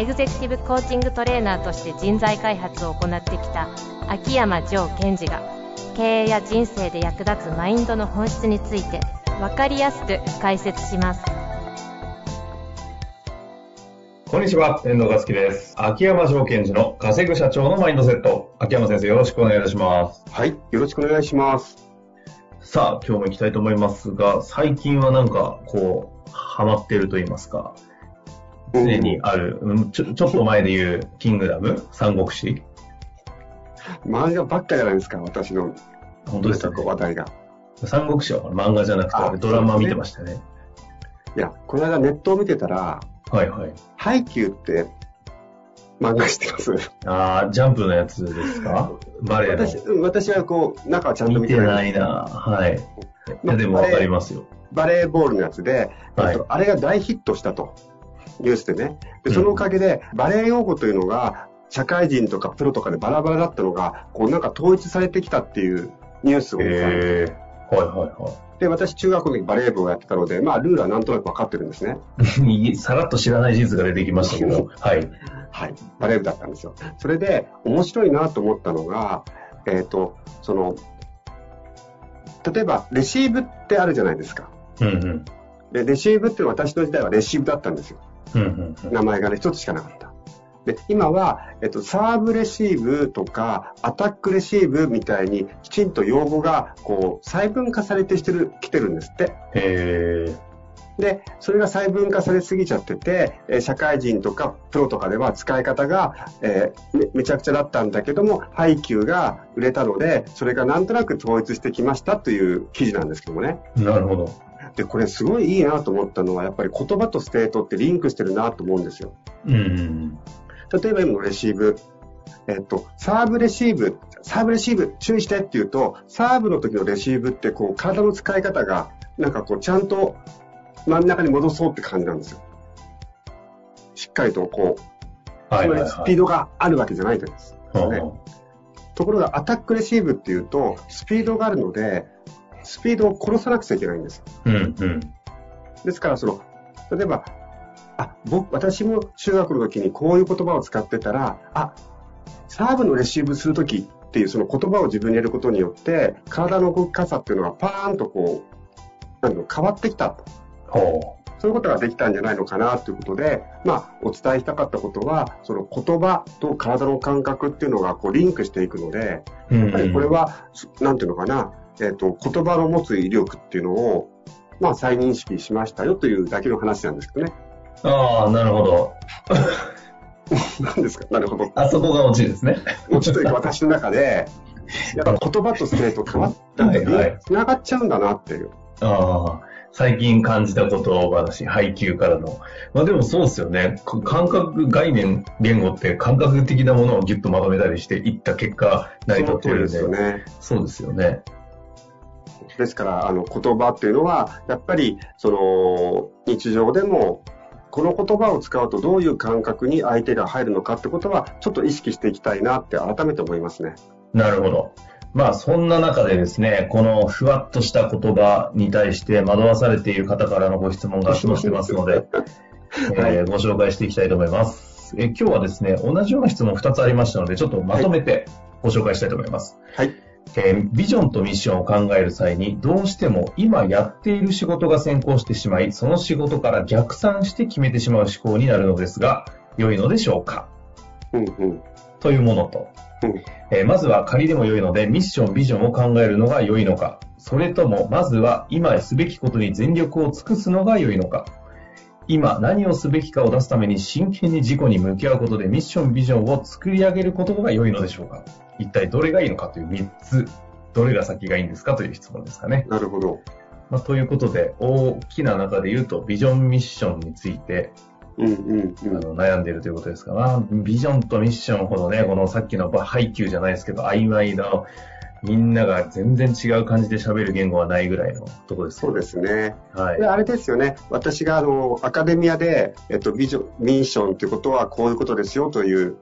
エグゼクティブコーチングトレーナーとして人材開発を行ってきた秋山城賢治が経営や人生で役立つマインドの本質について分かりやすく解説しますこんにちは、遠藤和樹です。秋山城賢治の稼ぐ社長のマインドセット。秋山先生、よろしくお願いいたします。はい、よろしくお願いします。さあ、今日も行きたいと思いますが、最近はなんか、こう、ハマってると言いますか、常にある、うんちょちょっと前で言う、キングダム？三国志？漫画ばっかじゃないですか、私の本当ですよね。話題が。三国志は漫画じゃなくて、ドラマ見てましたね。いや、この間ネットを見てたら、はいはい。ハイキューって漫画知ってます？あー、ジャンプのやつですか？バレエの。私うん私はこう、中はちゃんと見て見てな。ないいなはい。いまあや、でもわかりますよ。バレーボールのやつで、はいえっと、あれが大ヒットしたと。ニュースでね。で、そのおかげで、バレー用語というのが、社会人とかプロとかでバラバラだったのが、こうなんか統一されてきたっていうニュースを見たんで。はいはいはい。で、私中学の時バレー部をやってたので、まあルールはなんとなく分かってるんですね。いさらっと知らない事実が出てきましたけど、はい。はい。バレー部だったんですよ。それで、面白いなと思ったのが、えっ、と、その、例えば、レシーブってあるじゃないですか。うんうん。で、レシーブって私の時代はレシーブだったんですよ。名前がね、一つしかなかった。で、今は、えっと、サーブレシーブとか、アタックレシーブみたいに、きちんと用語が、こう、細分化されてしてる、来てるんですって。で、それが細分化されすぎちゃってて、えー社会人とかプロとかでは使い方が、えーめめちゃくちゃだったんだけども、配給が売れたので、それがなんとなく統一してきましたという記事なんですけどもね。なるほど。で、これすごいいいなと思ったのは、やっぱり言葉とステートってリンクしてるなと思うんですよ。うんうん例えば今のレシーブ。えっと、サーブレシーブ、サーブレシーブ注意してって言うと、サーブの時のレシーブってこう体の使い方が、なんかこうちゃんと真ん中に戻そうって感じなんですよ。しっかりとこう、はいはいつまりスピードがあるわけじゃないんです。はい。ねところがアタックレシーブっていうと、スピードがあるので、スピードを殺さなくちゃいけないんです。うんうん。ですから、その、例えば、あ、僕、私も中学の時にこういう言葉を使ってたら、あ、サーブのレシーブする時っていうその言葉を自分にやることによって、体の動き方っていうのがパーンとこう、なん変わってきたと。ほそういうことができたんじゃないのかなということで、まあ、お伝えしたかったことは、その言葉と体の感覚っていうのがこうリンクしていくので、う。うんやっぱりこれは、なんていうのかな、えっ、と、言葉の持つ威力っていうのを、まあ、再認識しましたよというだけの話なんですけどね。ああ、なるほど。何ですか？なるほど。あそこがオチですね。もうちょっと私の中で、やっぱ言葉とステート変わったはいはい繋がっちゃうんだなっていう。ああ、最近感じたこと話、配給からの。まあでもそうですよね。か感覚、概念、言語って感覚的なものをギュッとまとめたりしていった結果、成り立ってるんで。その通りですよね。そうですよね。ですから、あの、言葉っていうのは、やっぱり、その、日常でも、この言葉を使うとどういう感覚に相手が入るのかってことは、ちょっと意識していきたいなって改めて思いますね。なるほど。まあそんな中でですね、このふわっとした言葉に対して惑わされている方からのご質問が来てますので、えーご紹介していきたいと思います。えー今日はですね、同じような質問2つありましたので、ちょっとまとめてご紹介したいと思います。はい。えービジョンとミッションを考える際に、どうしても今やっている仕事が先行してしまい、その仕事から逆算して決めてしまう思考になるのですが、良いのでしょうか？うんうん。というものと、うん。えーまずは仮でも良いので、ミッション、ビジョンを考えるのが良いのか、それとも、まずは今すべきことに全力を尽くすのが良いのか、今何をすべきかを出すために真剣に自己に向き合うことでミッション、ビジョンを作り上げることが良いのでしょうか？一体どれがいいのかという3つ、どれが先がいいんですかという質問ですかね。なるほど。まあ、ということで、大きな中で言うと、ビジョンミッションについてうんうんあの悩んでいるということですが、まあ、ビジョンとミッションほどね、このさっきの配給じゃないですけど、曖昧な、みんなが全然違う感じで喋る言語はないぐらいのところですそうですね。はいで、。あれですよね。私があの、アカデミアで、えっと、ビジョン、ミッションということはこういうことですよという、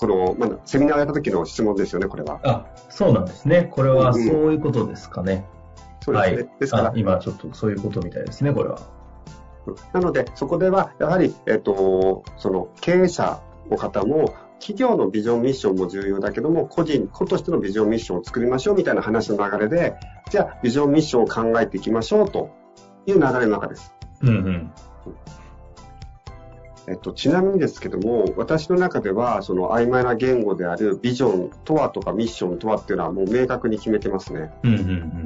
この、まあ、セミナーをやった時の質問ですよね、これは。あ、そうなんですね。これはうんそういうことですかね。そうですね。はい。ですからあ、今ちょっとそういうことみたいですね、これは。なので、そこでは、やはり、えっと、その、経営者の方も、企業のビジョンミッションも重要だけども、個人、個としてのビジョンミッションを作りましょうみたいな話の流れで、じゃあ、ビジョンミッションを考えていきましょうという流れの中です。うんうん。えっと、ちなみにですけども、私の中では、その曖昧な言語であるビジョンとはとかミッションとはっていうのはもう明確に決めてますね。うんうんうん。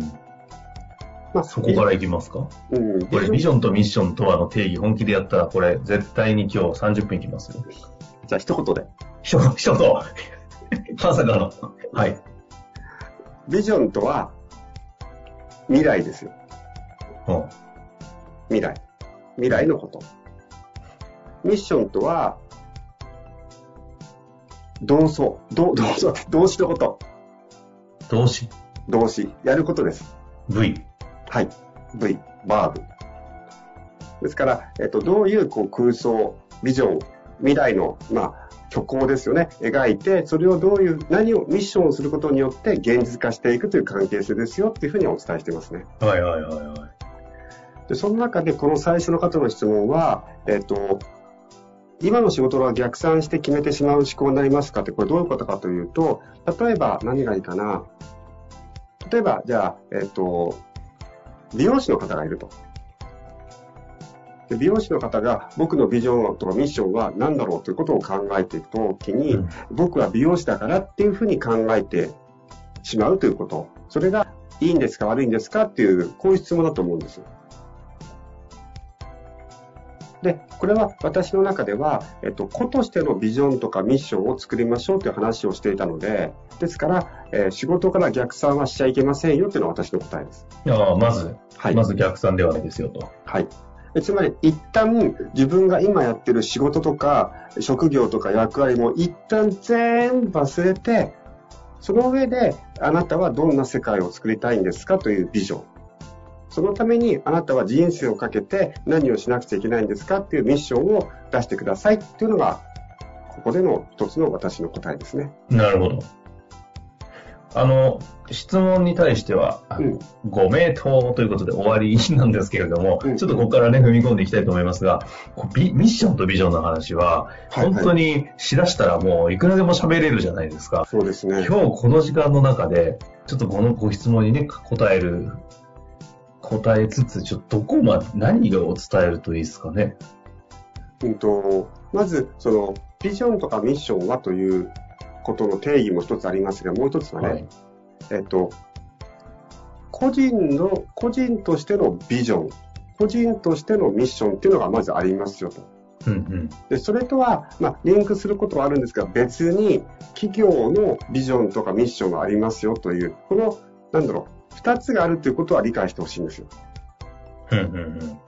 まあ、そこからいきますか？うん、これ、ビジョンとミッションとはの定義、本気でやったら、これ、絶対に今日30分いきますよ。じゃあ一言で。一言、一言。まさかの。はい。ビジョンとは、未来ですよ。うん未来。未来のこと。ミッションとは、動詞。動動詞、動詞のこと。動詞。動詞。やることです。V。はい。V、バーブ。ですから、えっと、どういうこう空想、ビジョン、未来の、まあ、虚構ですよね。描いて、それをどういう、何をミッションをすることによって現実化していくという関係性ですよっていうふうにお伝えしてますね。はいはいはいはい。で、その中でこの最初の方の質問は、えっと、今の仕事は逆算して決めてしまう思考になりますかって、これどういうことかというと、例えば何がいいかな。例えば、じゃあ、えっと、美容師の方がいると。で美容師の方が僕のビジョンとかミッションは何だろうということを考えていくときに、うん僕は美容師だからっていうふうに考えてしまうということ。それがいいんですか悪いんですかっていう、こういう質問だと思うんですよ。で、これは私の中では、えっと、個としてのビジョンとかミッションを作りましょうという話をしていたので、ですから、えー仕事から逆算はしちゃいけませんよっていうのが私の答えです。ああ、まず、はい。まず逆算ではないですよと。はい。えつまり、一旦自分が今やってる仕事とか、職業とか役割も一旦全部忘れて、その上で、あなたはどんな世界を作りたいんですかというビジョン。そのために、あなたは人生をかけて何をしなくちゃいけないんですか？っていうミッションを出してくださいっていうのが、ここでの一つの私の答えですね。なるほど。あの、質問に対しては、うん。ご名答ということで終わりなんですけれども、うんちょっとここからね、踏み込んでいきたいと思いますが、ミッションとビジョンの話は、はい本当にしだしたらもういくらでも喋れるじゃないですか。そうですね。今日この時間の中で、ちょっとこのご質問にね、答える、答えつつ、ちょっとどこまで、何がを伝えるといいですかね？うんと、まず、その、ビジョンとかミッションはということの定義も一つありますが、もう一つはね、はい。えっと、個人の、個人としてのビジョン、個人としてのミッションっていうのがまずありますよと。うんうん。で、それとは、まあ、リンクすることはあるんですが、別に企業のビジョンとかミッションがありますよという、この、なんだろう、二つがあるということは理解してほしいんですよ。うんうんうん。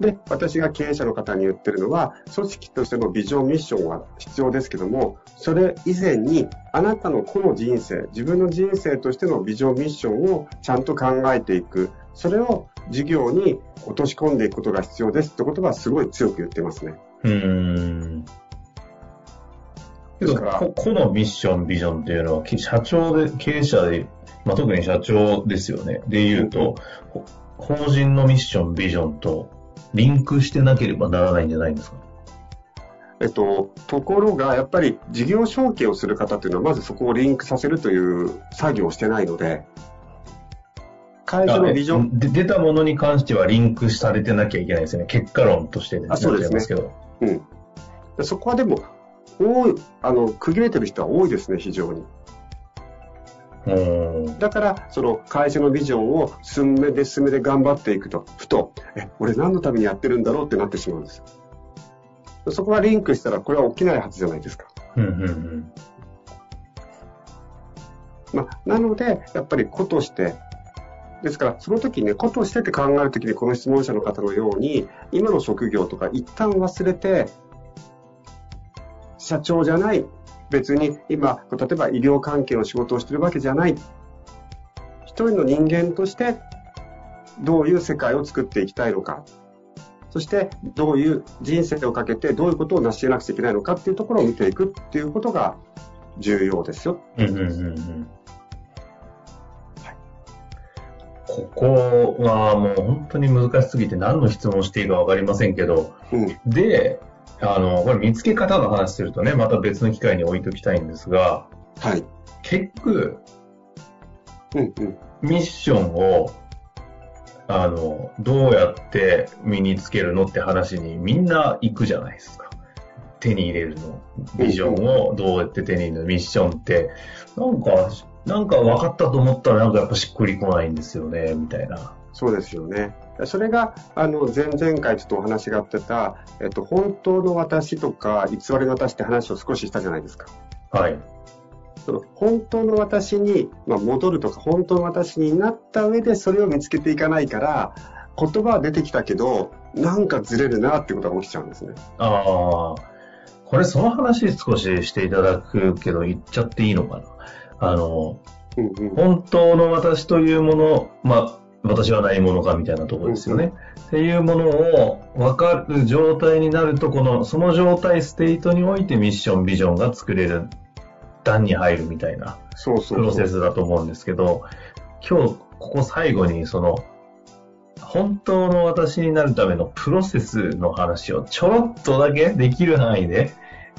で、私が経営者の方に言ってるのは、組織としてのビジョン、ミッションは必要ですけども、それ以前に、あなたの個の人生、自分の人生としてのビジョン、ミッションをちゃんと考えていく。それを事業に落とし込んでいくことが必要ですってことはすごい強く言ってますね。うーん。ですからここのミッション、ビジョンっていうのは、き社長で、経営者で、まあ、特に社長ですよね。で言うと、ほ法人のミッション、ビジョンとリンクしてなければならないんじゃないんですか？えっと、ところが、やっぱり事業承継をする方っていうのは、まずそこをリンクさせるという作業をしてないので、会社のビジョン、で出たものに関してはリンクされてなきゃいけないですよね。結果論として、ね、あそうですね。うん。でそこはでも、多い、あの、区切れてる人は多いですね、非常に。だから、その会社のビジョンを進めで進めで頑張っていくと、ふと、え、俺何のためにやってるんだろうってなってしまうんですよ。そこがリンクしたら、これは起きないはずじゃないですか。うんうんうん。まあ、なので、やっぱり子として、ですから、その時ね、ことをしてて考える時に、この質問者の方のように、今の職業とか一旦忘れて、社長じゃない、別に今、例えば医療関係の仕事をしてるわけじゃない、一人の人間として、どういう世界を作っていきたいのか、そしてどういう人生をかけてどういうことを成し得なくちゃいけないのか。っていうところを見ていくっていうことが重要ですよ。うんうんうんうん。ここはもう本当に難しすぎて何の質問していいか分かりませんけど、うん、で、あの、これ見つけ方の話するとね、また別の機会に置いときたいんですが、はい。結局、うんうん、ミッションを、あの、どうやって身につけるのって話にみんな行くじゃないですか。手に入れるの。ビジョンをどうやって手に入れるの、ミッションって、なんかなんか分かったと思ったらなんかやっぱしっくりこないんですよね、みたいな。そうですよね。それが、あの、前々回ちょっとお話があってた、えっと、本当の私とか、偽りの私って話を少ししたじゃないですか。はい。その本当の私に、まあ、戻るとか、本当の私になった上でそれを見つけていかないから、言葉は出てきたけど、なんかずれるなってことが起きちゃうんですね。ああ。これその話少ししていただくけど、言っちゃっていいのかなあの、うんうん、本当の私というもの、まあ、私は何者かみたいなところですよね。っていうものを分かる状態になると、この、その状態、ステートにおいてミッション、ビジョンが作れる段に入るみたいなプロセスだと思うんですけど、今日、ここ最後に、その、本当の私になるためのプロセスの話をちょろっとだけできる範囲で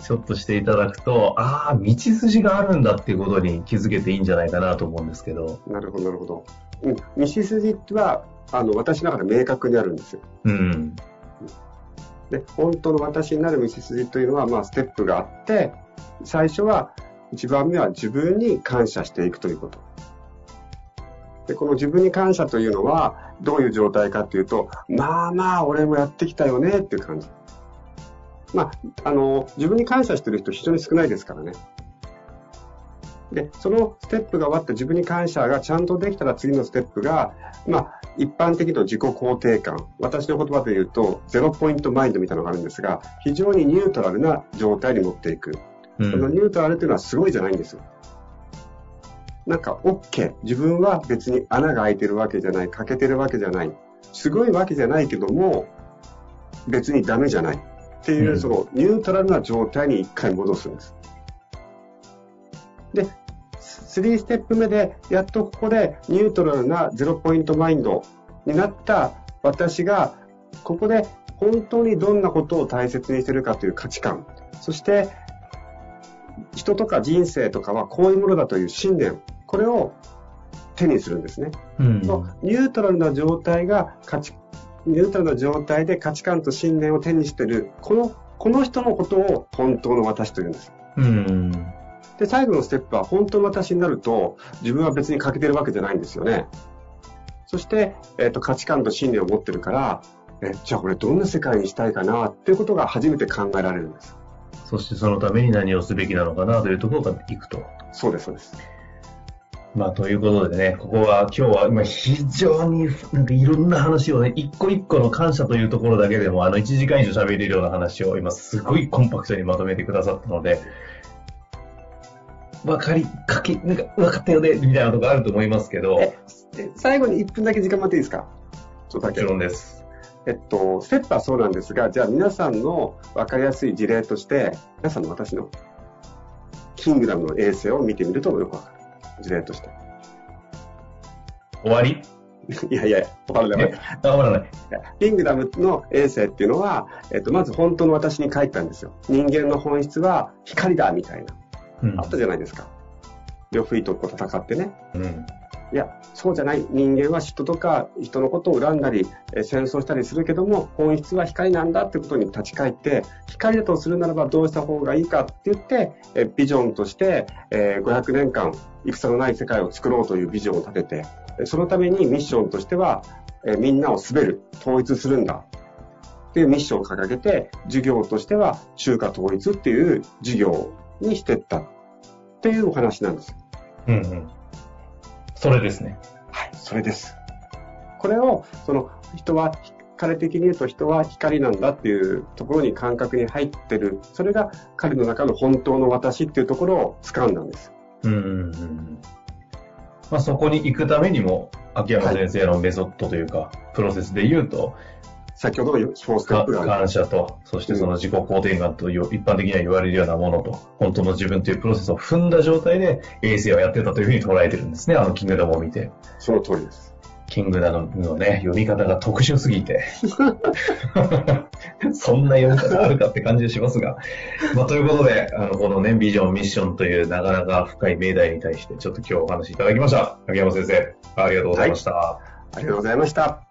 ちょっとしていただくと、ああ、道筋があるんだっていうことに気づけていいんじゃないかなと思うんですけど。なるほど、なるほど。うん、道筋は、あの、私の中で明確にあるんですよ。うん。で、本当の私になる道筋というのは、まあ、ステップがあって、最初は、一番目は自分に感謝していくということ。で、この自分に感謝というのは、どういう状態かというと、まあまあ、俺もやってきたよねっていう感じ。まあ、あの、自分に感謝してる人非常に少ないですからね。で、そのステップが終わって自分に感謝がちゃんとできたら次のステップが、まあ、一般的な自己肯定感。私の言葉で言うと、ゼロポイントマインドみたいなのがあるんですが、非常にニュートラルな状態に持っていく。うん、そのニュートラルというのはすごいじゃないんですよ。なんか OK。自分は別に穴が開いてるわけじゃない。欠けてるわけじゃない。すごいわけじゃないけども、別にダメじゃない。っていう、そのニュートラルな状態に一回戻すんです。で、3ステップ目で、やっとここでニュートラルなゼロポイントマインドになった私が、ここで本当にどんなことを大切にしてるかという価値観、そして人とか人生とかはこういうものだという信念、これを手にするんですね。うん、ニュートラルな状態が価値ニュートラルな状態で価値観と信念を手にしている、この、この人のことを本当の私というんです。うん。で、最後のステップは本当の私になると、自分は別に欠けてるわけじゃないんですよね。そして、えっ、ー、と、価値観と信念を持ってるから、え、じゃあこれどんな世界にしたいかなっていうことが初めて考えられるんです。そしてそのために何をすべきなのかなというところがいくと。そうです、そうです。まあ、ということでね、ここは今日は今非常になんかいろんな話をね、一個一個の感謝というところだけでも、あの1時間以上喋れるような話を今すごいコンパクトにまとめてくださったので、わかり、かけ、なんか分かったよね、みたいなとこあると思いますけど。最後に1分だけ時間待っていいですか？ちょっとだけ。もちろんです。えっと、ステップはそうなんですが、じゃあ皆さんの分かりやすい事例として、皆さんの私のキングダムの衛星を見てみるとよくわかる。事例として。終わり？いやいや、終わらない。終わらない。キングダムの衛星っていうのは、えっと、まず本当の私に書いたんですよ。人間の本質は光だ、みたいな。うん、あったじゃないですか。呂不韋と戦ってね。うん。いや、そうじゃない。人間は人とか人のことを恨んだり、え戦争したりするけども、本質は光なんだってことに立ち返って、光だとするならばどうした方がいいかって言って、えビジョンとして、え500年間戦のない世界を作ろうというビジョンを立てて、そのためにミッションとしては、えみんなを滑る、統一するんだ。っていうミッションを掲げて、授業としては中華統一っていう授業にしていったっていうお話なんです。うんうん。それですね。はい、それです。これを、その人は、彼的に言うと人は光なんだっていうところに感覚に入ってる。それが彼の中の本当の私っていうところを掴んだんです。うんうんうんまあ、そこに行くためにも、秋山先生のメソッドというか、はい、プロセスで言うと、先ほどの4ステップが感謝と、そしてその自己肯定感という、一般的には言われるようなものと、本当の自分というプロセスを踏んだ状態で衛星をやってたというふうに捉えてるんですね、あのキングダムを見て。その通りです。キングダムのね、読み方が特殊すぎて。そんな読み方あるかって感じがしますが。まあ、ということで、あの、このね、ビジョン、ミッションというなかなか深い命題に対して、ちょっと今日お話しいただきました。秋山先生、ありがとうございました。はい、ありがとうございました。